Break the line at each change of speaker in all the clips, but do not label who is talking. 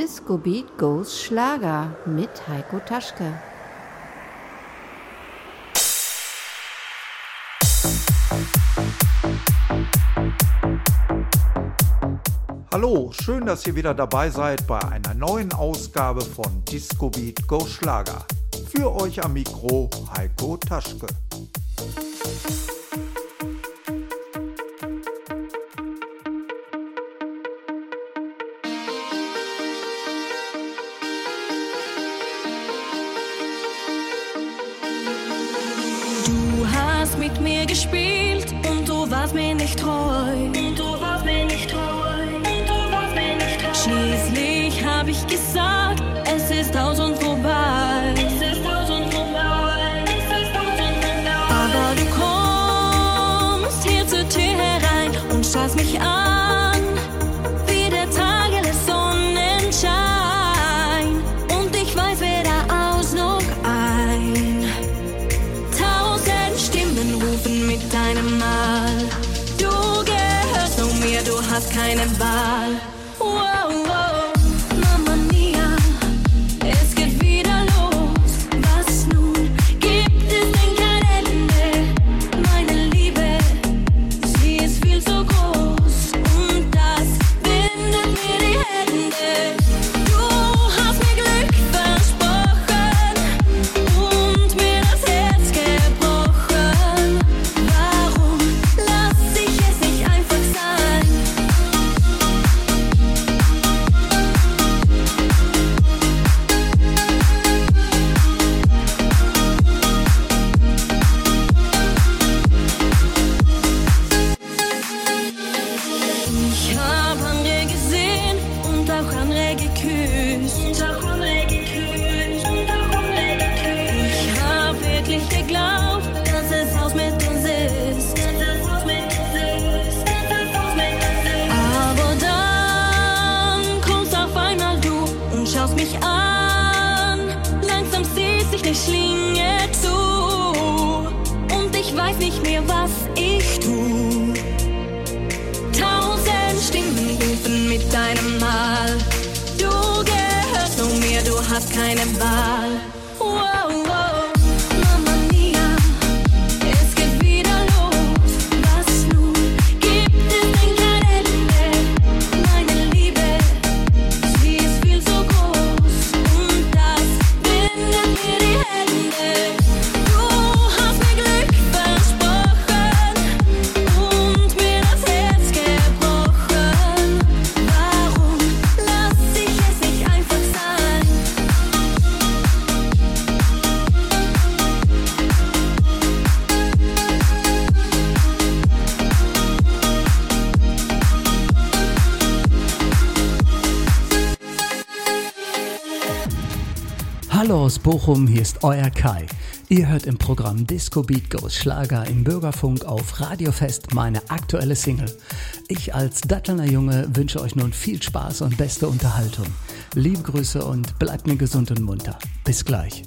Disco Beat Goes Schlager mit Heiko Taschke.
Hallo, schön, dass ihr wieder dabei seid bei einer neuen Ausgabe von Disco Beat Goes Schlager. Für euch am Mikro Heiko Taschke.
aus
Bochum, hier ist euer Kai. Ihr hört im Programm Disco Beat Goes Schlager im Bürgerfunk auf Radiofest meine aktuelle Single. Ich als Dattelner Junge wünsche euch nun viel Spaß und beste Unterhaltung. Liebe Grüße und bleibt mir gesund und munter. Bis gleich.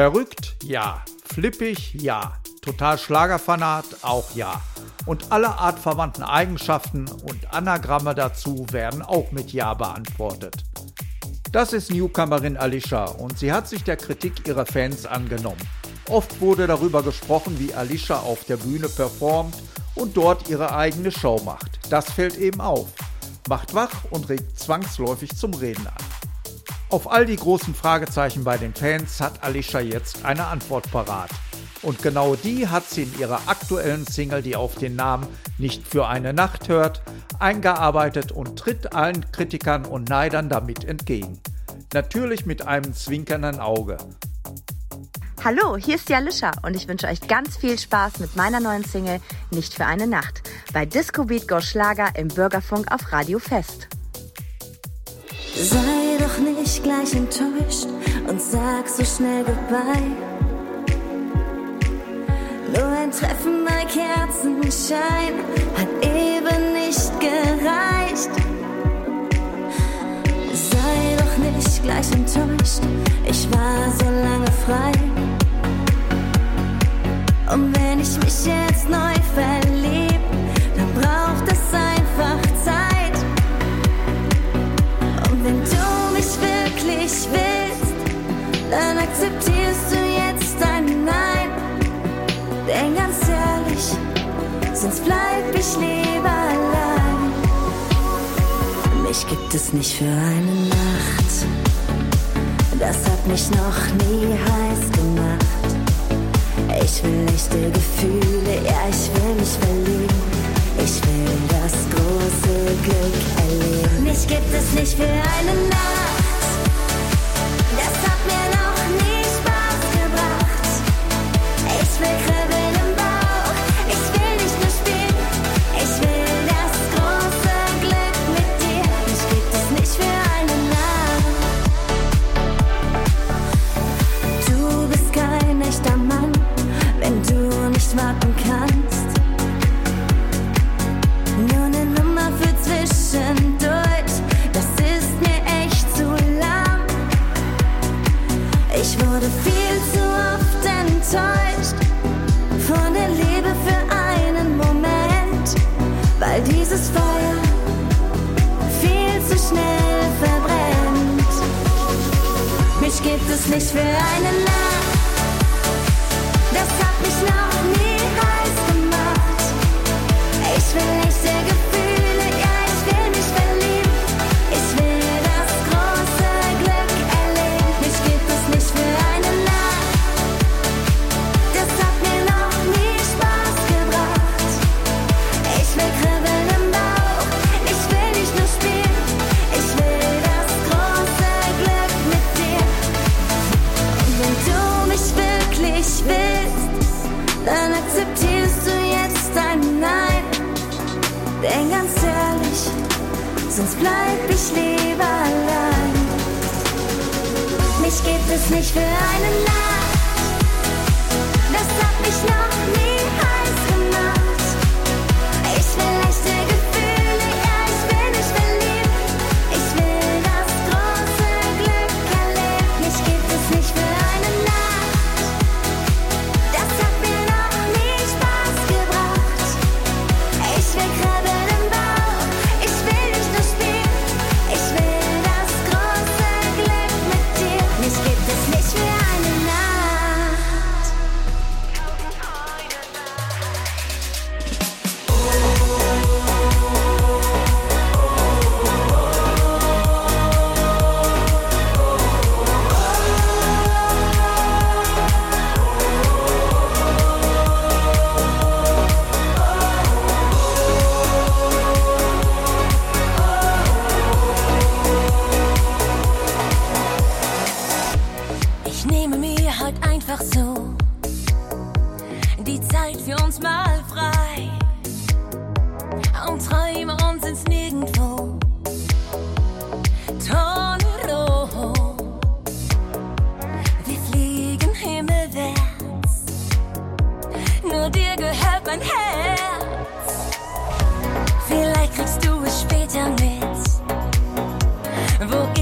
Verrückt? Ja. Flippig? Ja. Total Schlagerfanat? Auch ja. Und alle artverwandten Eigenschaften und Anagramme dazu werden auch mit Ja beantwortet. Das ist Newcomerin Alicia und sie hat sich der Kritik ihrer Fans angenommen. Oft wurde darüber gesprochen, wie Alicia auf der Bühne performt und dort ihre eigene Show macht. Das fällt eben auf, macht wach und regt zwangsläufig zum Reden an. Auf all die großen Fragezeichen bei den Fans hat Alicia jetzt eine Antwort parat. Und genau die hat sie in ihrer aktuellen Single, die auf den Namen Nicht für eine Nacht hört, eingearbeitet und tritt allen Kritikern und Neidern damit entgegen. Natürlich mit einem zwinkernden Auge.
Hallo, hier ist die Alicia und ich wünsche euch ganz viel Spaß mit meiner neuen Single Nicht für eine Nacht bei Disco Beat Go Schlager im Bürgerfunk auf Radio Fest.
Sei doch nicht gleich enttäuscht und sag so schnell Goodbye. Nur ein Treffen bei Kerzenschein hat eben nicht gereicht. Sei doch nicht gleich enttäuscht, ich war so lange frei. Und wenn ich mich jetzt neu verlieb, gibt es nicht für eine Nacht. Das hat mich noch nie heiß gemacht. Ich will echte Gefühle, ja, ich will mich verlieben. Ich will das große Glück erleben. Mich gibt es nicht für eine Nacht.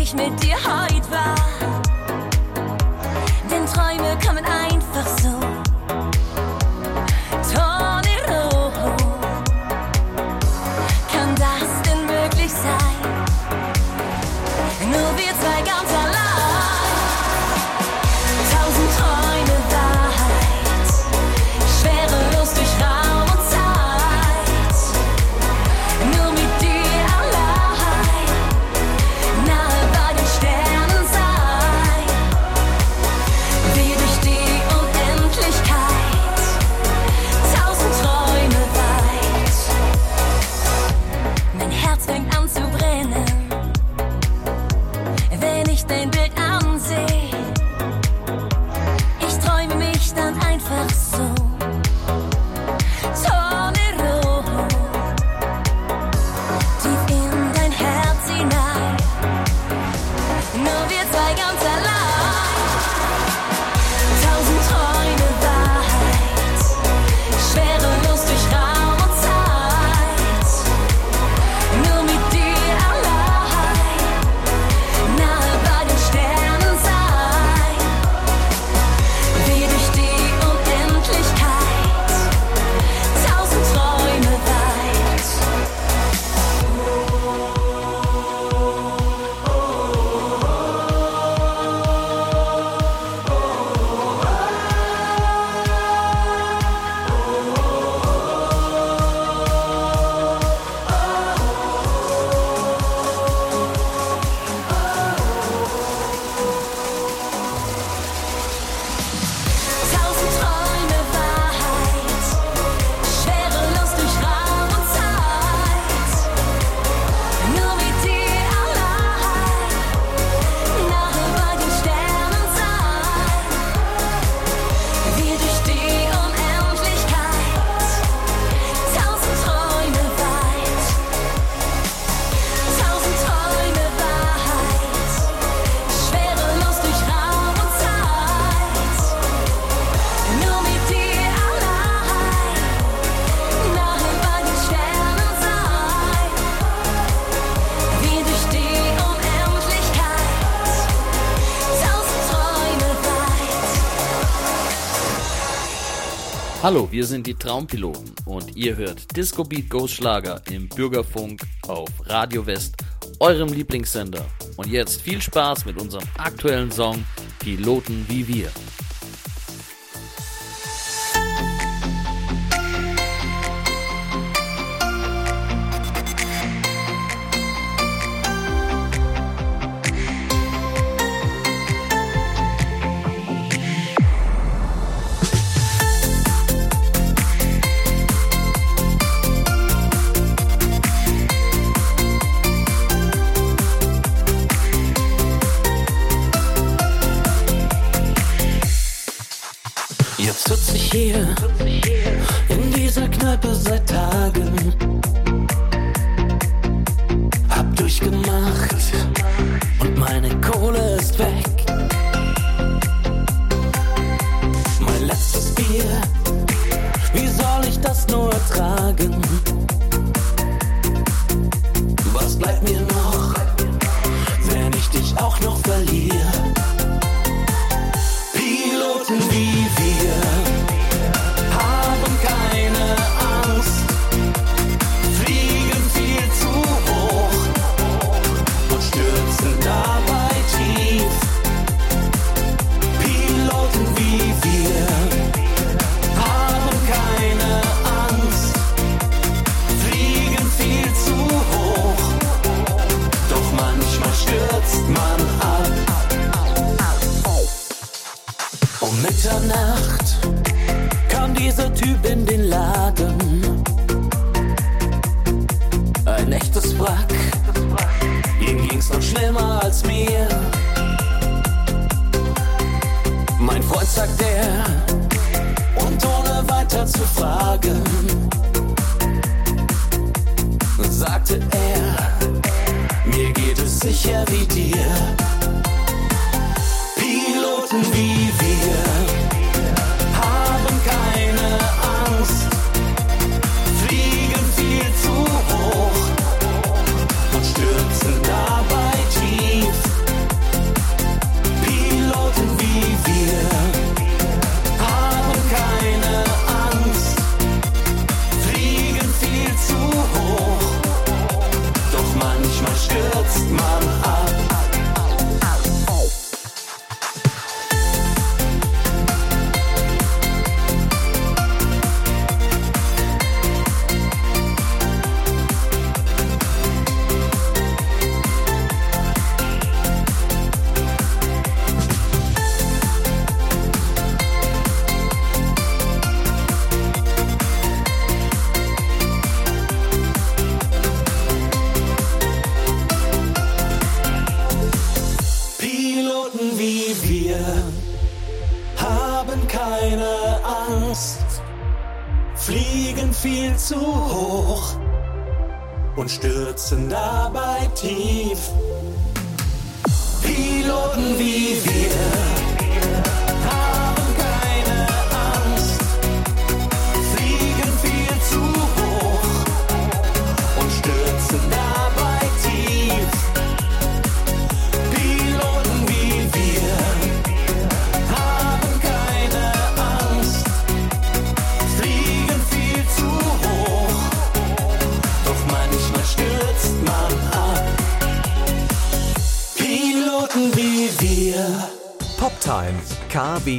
ich mit dir
heim.
Hallo, wir sind die Traumpiloten und ihr hört Disco Beat Ghost Schlager im Bürgerfunk auf Radio West, eurem Lieblingssender. Und jetzt viel Spaß mit unserem aktuellen Song Piloten wie wir.
ich hier in dieser Kneipe seit Tagen. Hab durchgemacht und meine Kohle ist weg. Mein letztes Bier, wie soll ich das nur ertragen? Was bleibt mir noch?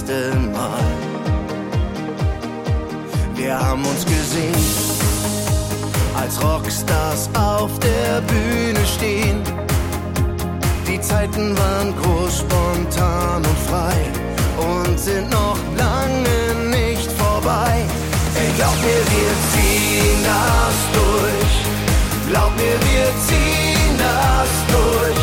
erste Mal. Wir haben uns gesehen, als Rockstars auf der Bühne stehen. Die Zeiten waren groß, spontan und frei und sind noch lange nicht vorbei. Ey, glaub mir, wir ziehen das durch. Glaub mir, wir ziehen das durch.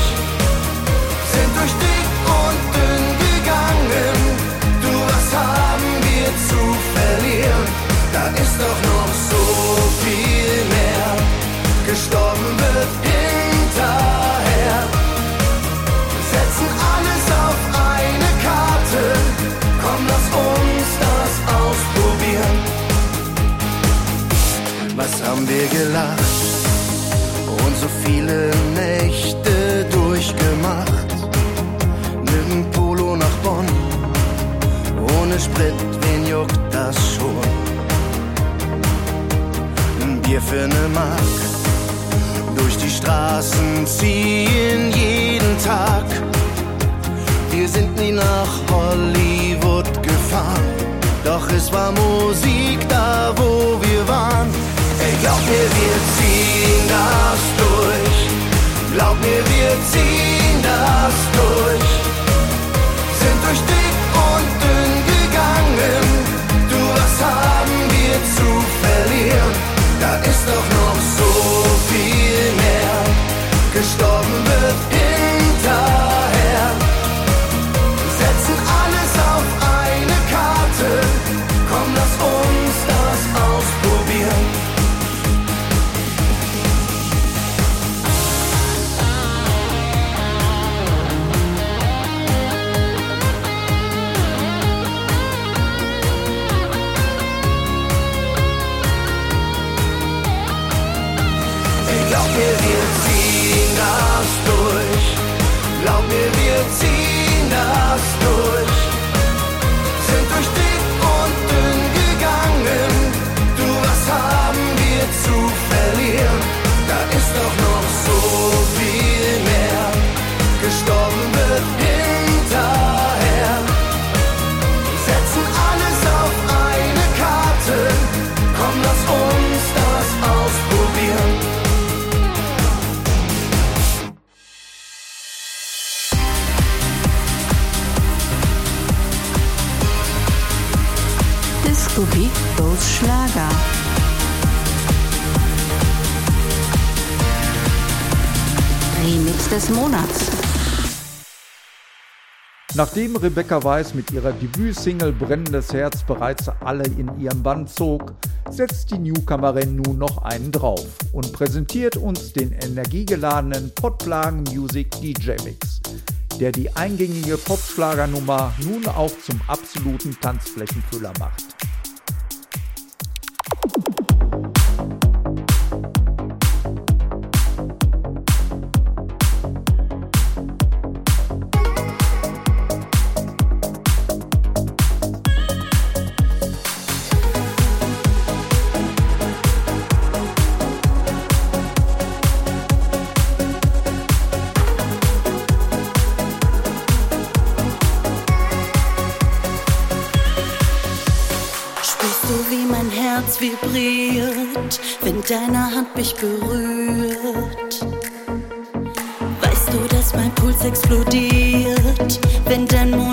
Verlieren? Da ist doch noch so viel mehr. Gestorben wird hinterher. Setzen alles auf eine Karte. Komm, lass uns das ausprobieren. Was haben wir gelacht und so viele Nächte durchgemacht. Mit dem Polo nach Bonn, ohne Sprit, wen juckt für ne durch die Straßen ziehen jeden Tag. Wir sind nie nach Hollywood gefahren, doch es war Musik da, wo wir waren. Ey, glaub mir, wir ziehen das durch. Glaub mir, wir ziehen das durch. Sind durch dick Da ist doch
Schlager. Remix des Monats.
Nachdem Rebecca Weiss mit ihrer Debütsingle Brennendes Herz bereits alle in ihrem Band zog, setzt die Newcomerin nun noch einen drauf und präsentiert uns den energiegeladenen Pottplagen Music DJ Mix, der die eingängige Popschlagernummer nun auch zum absoluten Tanzflächenfüller macht.
deiner Hand mich berührt. Weißt du, dass mein Puls explodiert, wenn dein Mund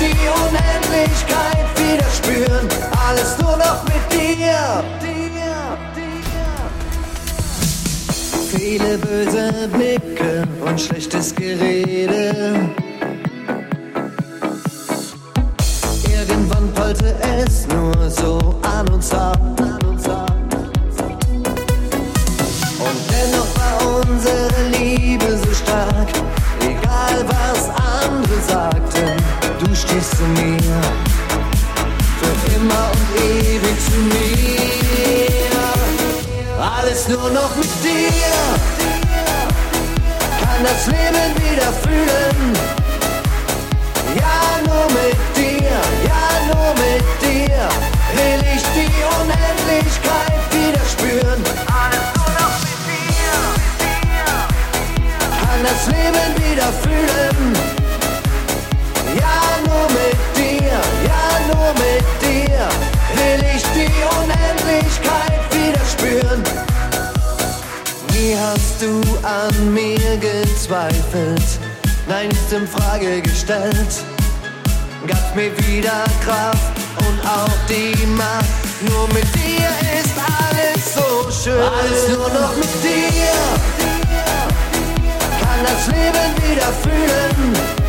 die Unendlichkeit wieder spüren. Alles nur noch mit dir. Viele böse Blicke und schlechtes Gerede. Irgendwann prallte es nur so an uns ab. Und stehst zu mir. Für immer und ewig zu mir. Alles nur noch mit dir. Kann das Leben wieder fühlen. Ja, nur mit dir, ja, nur mit dir will ich die Unendlichkeit wieder spüren. Alles nur noch mit dir, kann das Leben wieder fühlen. Ja, nur mit dir, ja, nur mit dir will ich die Unendlichkeit wieder spüren. Nie hast du an mir gezweifelt, nein, nichts in Frage gestellt. Gab mir wieder Kraft und auch die Macht. Nur mit dir ist alles so schön. Alles nur noch mit dir. Kann das Leben wieder fühlen.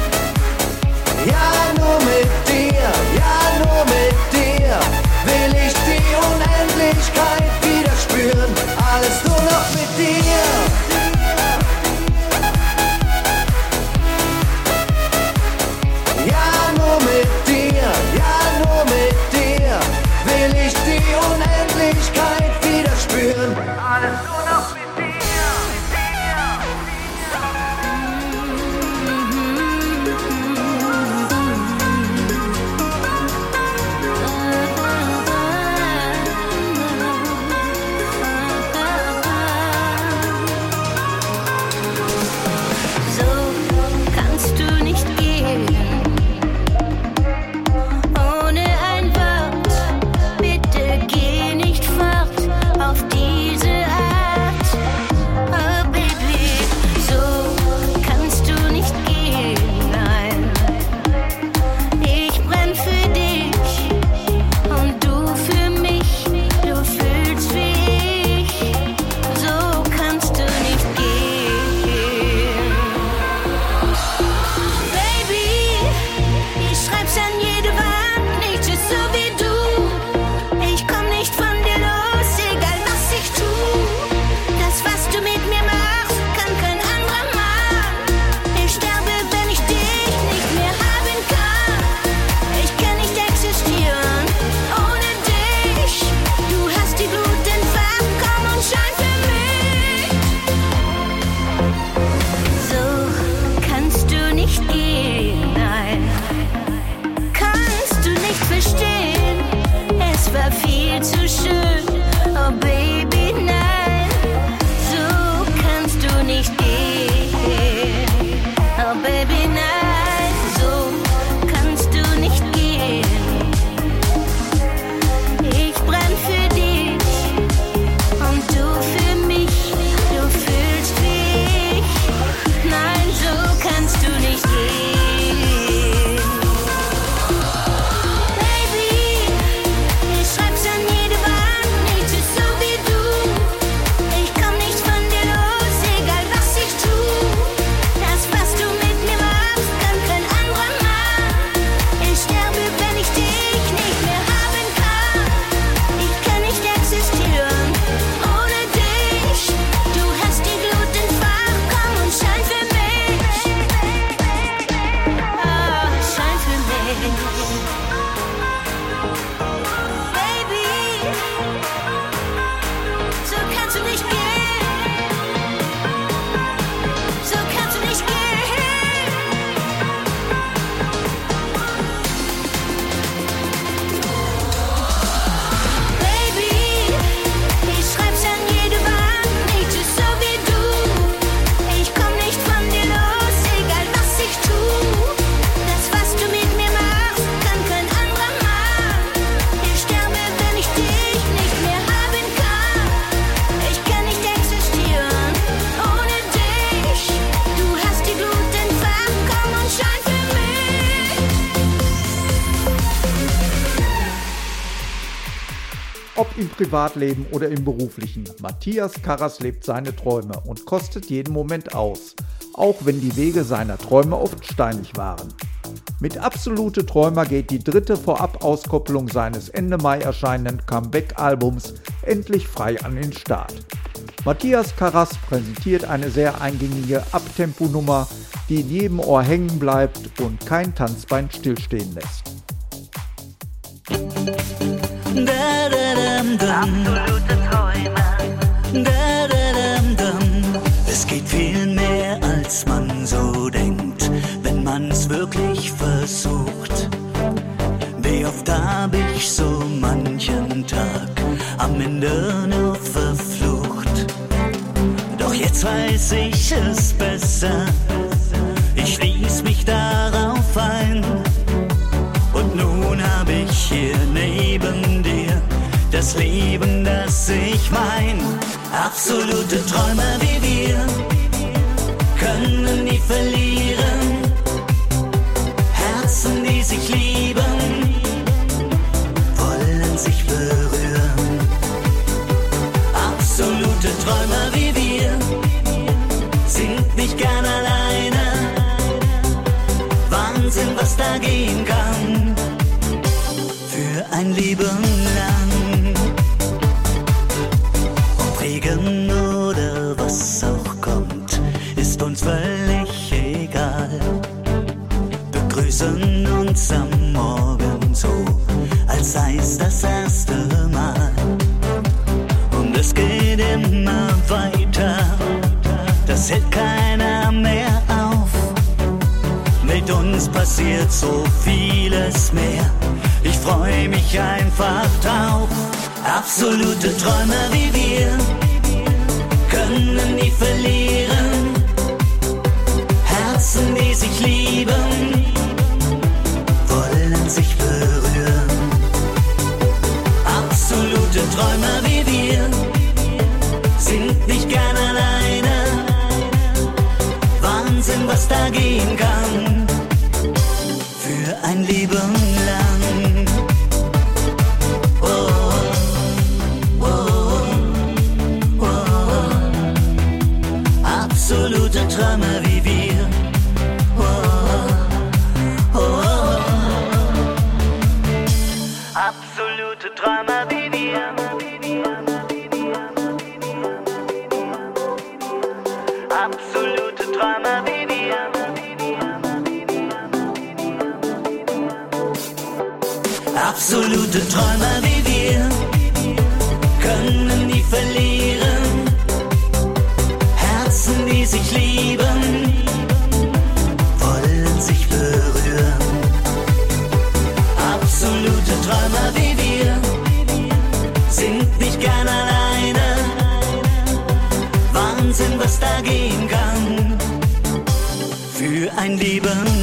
Ja, nur mit dir, ja, nur mit dir will ich die Unendlichkeit wieder spüren. Alles nur noch mit dir.
Privatleben oder im beruflichen, Matthias Karras lebt seine Träume und kostet jeden Moment aus, auch wenn die Wege seiner Träume oft steinig waren. Mit Absolute Träumer geht die dritte Vorab-Auskopplung seines Ende Mai erscheinenden Comeback-Albums endlich frei an den Start. Matthias Karras präsentiert eine sehr eingängige Abtempo-Nummer, die in jedem Ohr hängen bleibt und kein Tanzbein stillstehen lässt.
Absolute Träume. Es geht viel mehr, als man so denkt, wenn man's wirklich versucht. Wie oft hab ich so manchen Tag am Ende nur verflucht. Doch jetzt weiß ich es besser. Ich ließ mich darauf ein. Und nun hab ich hier dir das Leben, das ich mein. Absolute Träume wie wir können nie verlieren. Herzen, die sich lieben, wollen sich berühren. Absolute Träume wie wir sind nicht gern alleine. Wahnsinn, was da gehen kann. Für ein Leben lang. Es geht immer weiter, das hält keiner mehr auf. Mit uns passiert so vieles mehr. Ich freue mich einfach drauf. Absolute Träume wie wir können nie verlieren. Herzen, die sich lieben, wollen sich berühren. Absolute Träume wie wir sind nicht gern alleine. Wahnsinn, was da gehen kann. Für ein Leben lang. Absolute Träume wie wir können nie verlieren. Herzen, die sich lieben, wollen sich berühren. Absolute Träume wie wir sind nicht gern alleine. Wahnsinn, was da gehen kann. Für ein Leben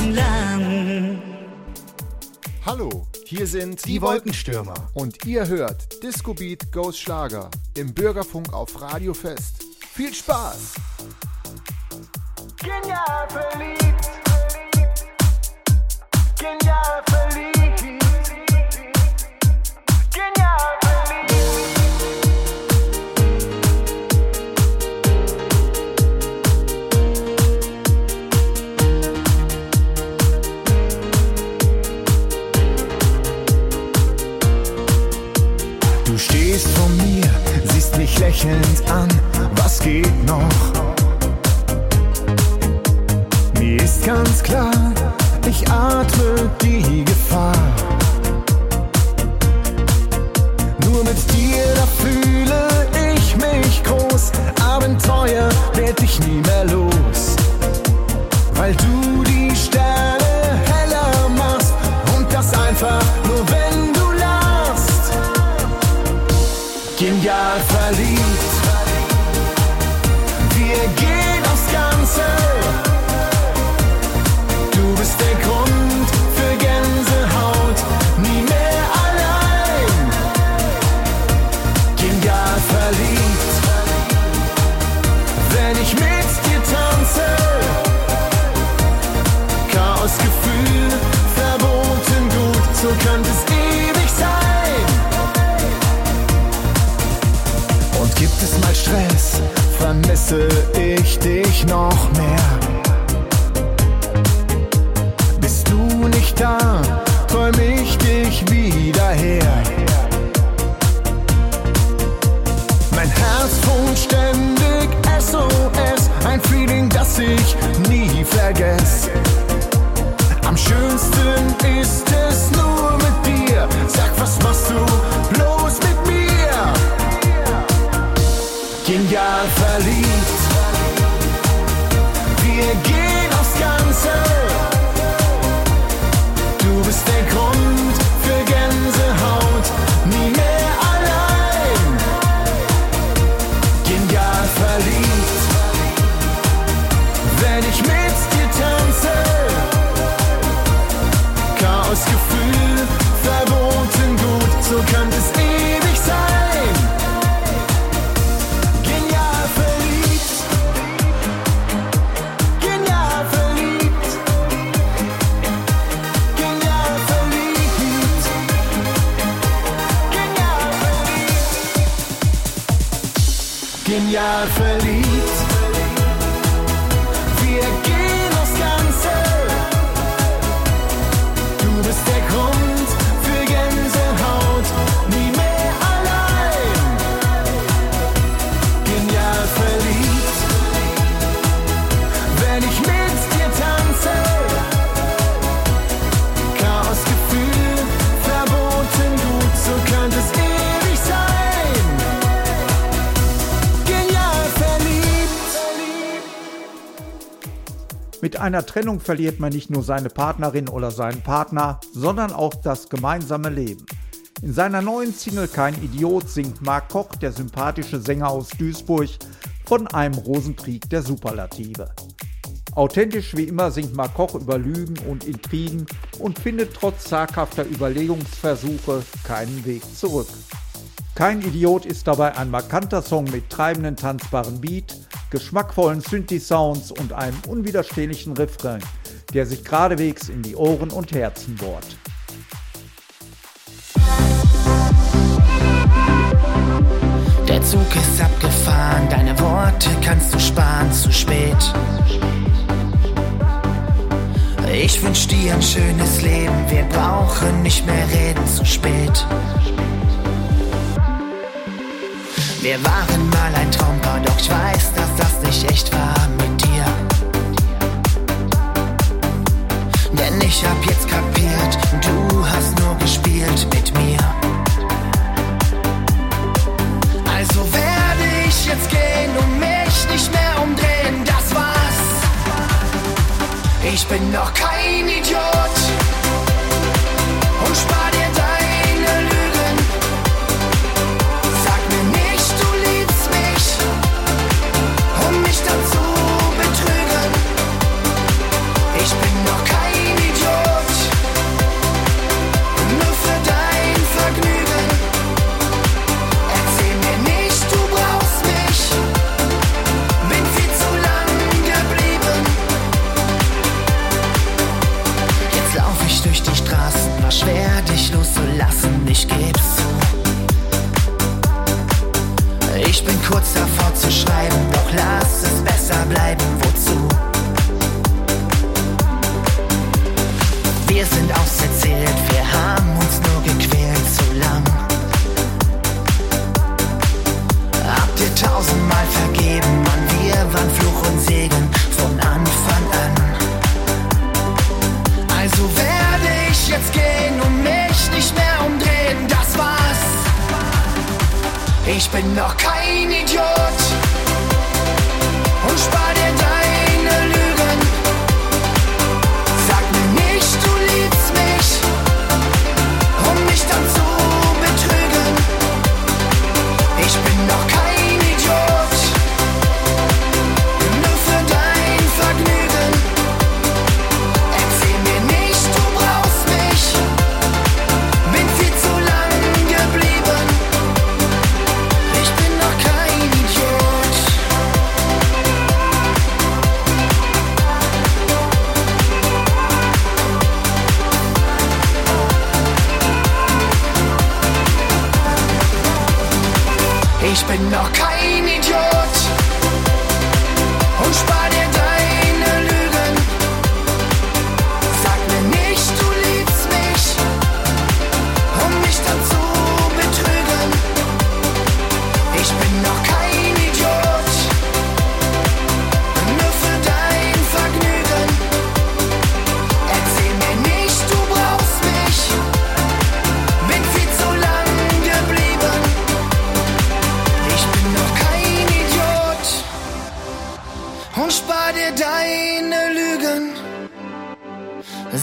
Leben lang.
Hallo, hier sind die Wolkenstürmer und ihr hört Disco Beat Goes Schlager im Bürgerfunk auf Radio Fest. Viel Spaß!
Genial verliebt. Genial verliebt.
Lächelnd an. Was geht noch? Mir ist ganz klar, ich atme die Gefahr. Nur mit dir, da fühle ich mich groß. Abenteuer werd ich nie mehr los. Weil du die Sterne Mit
einer Trennung verliert man nicht nur seine Partnerin oder seinen Partner, sondern auch das gemeinsame Leben. In seiner neuen Single Kein Idiot singt Marc Koch, der sympathische Sänger aus Duisburg, von einem Rosenkrieg der Superlative. Authentisch wie immer singt Marc Koch über Lügen und Intrigen und findet trotz zaghafter Überlegungsversuche keinen Weg zurück. Kein Idiot ist dabei ein markanter Song mit treibenden tanzbaren Beat, geschmackvollen Synthi-Sounds und einem unwiderstehlichen Refrain, der sich geradewegs in die Ohren und Herzen bohrt.
Der Zug ist abgefahren, deine Worte kannst du sparen, zu spät. Ich wünsch dir ein schönes Leben, wir brauchen nicht mehr reden, zu spät. Wir waren mal ein Traumpaar, doch ich weiß, dass das nicht echt war mit dir. Denn ich hab jetzt kapiert, du hast nur gespielt mit mir. Also werde ich jetzt gehen und mich nicht mehr umdrehen, das war's. Ich bin noch kein Idiot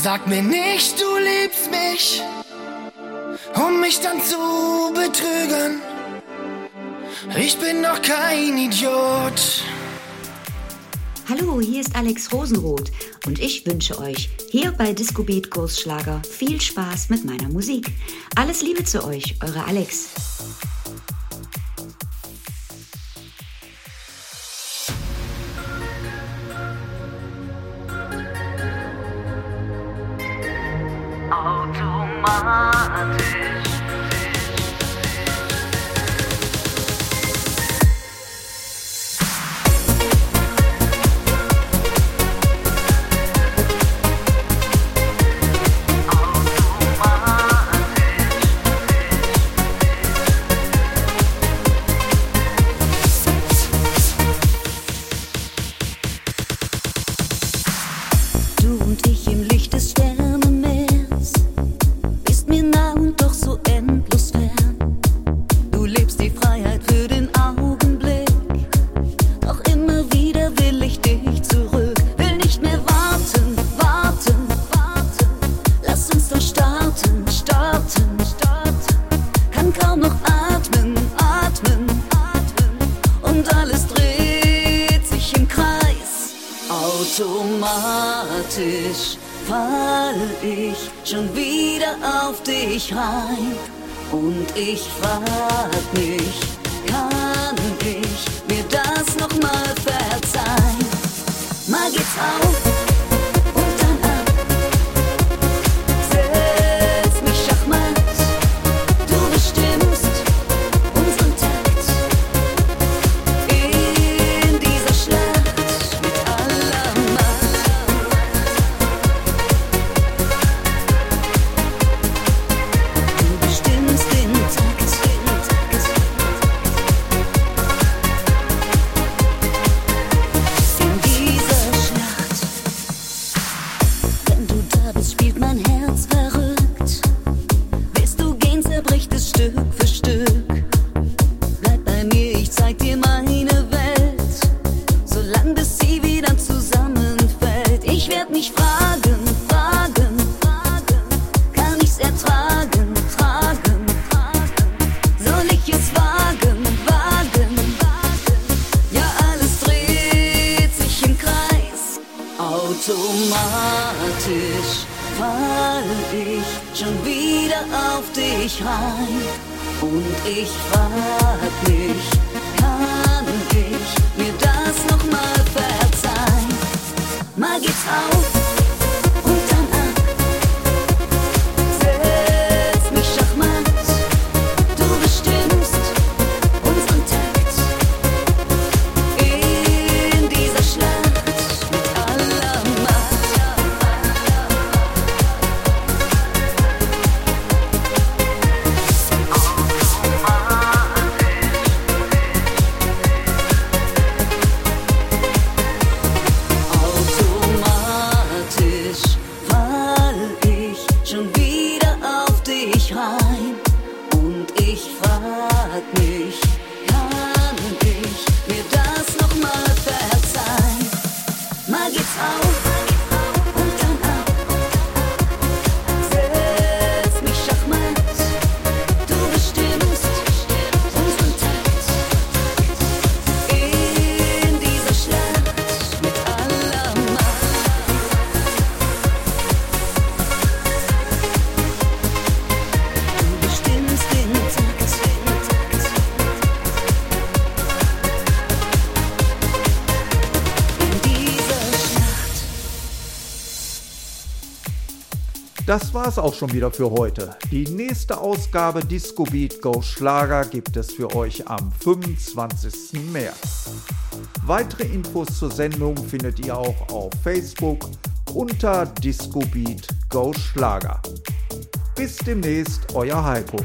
Sag mir nicht, du liebst mich, um mich dann zu betrügen. Ich bin noch kein Idiot.
Hallo, hier ist Alex Rosenroth und ich wünsche euch hier bei Disco Beat Goes Schlager viel Spaß mit meiner Musik. Alles Liebe zu euch, eure Alex.
automatisch falle ich schon wieder auf dich rein. Und ich frag mich, kann ich mir das nochmal verzeihen? Mal geht's auf. Das
war's auch schon wieder für heute. Die nächste Ausgabe Disco Beat Go Schlager gibt es für euch am 25. März. Weitere Infos zur Sendung findet ihr auch auf Facebook unter Disco Beat Go Schlager. Bis demnächst, euer Heiko.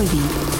Dolby.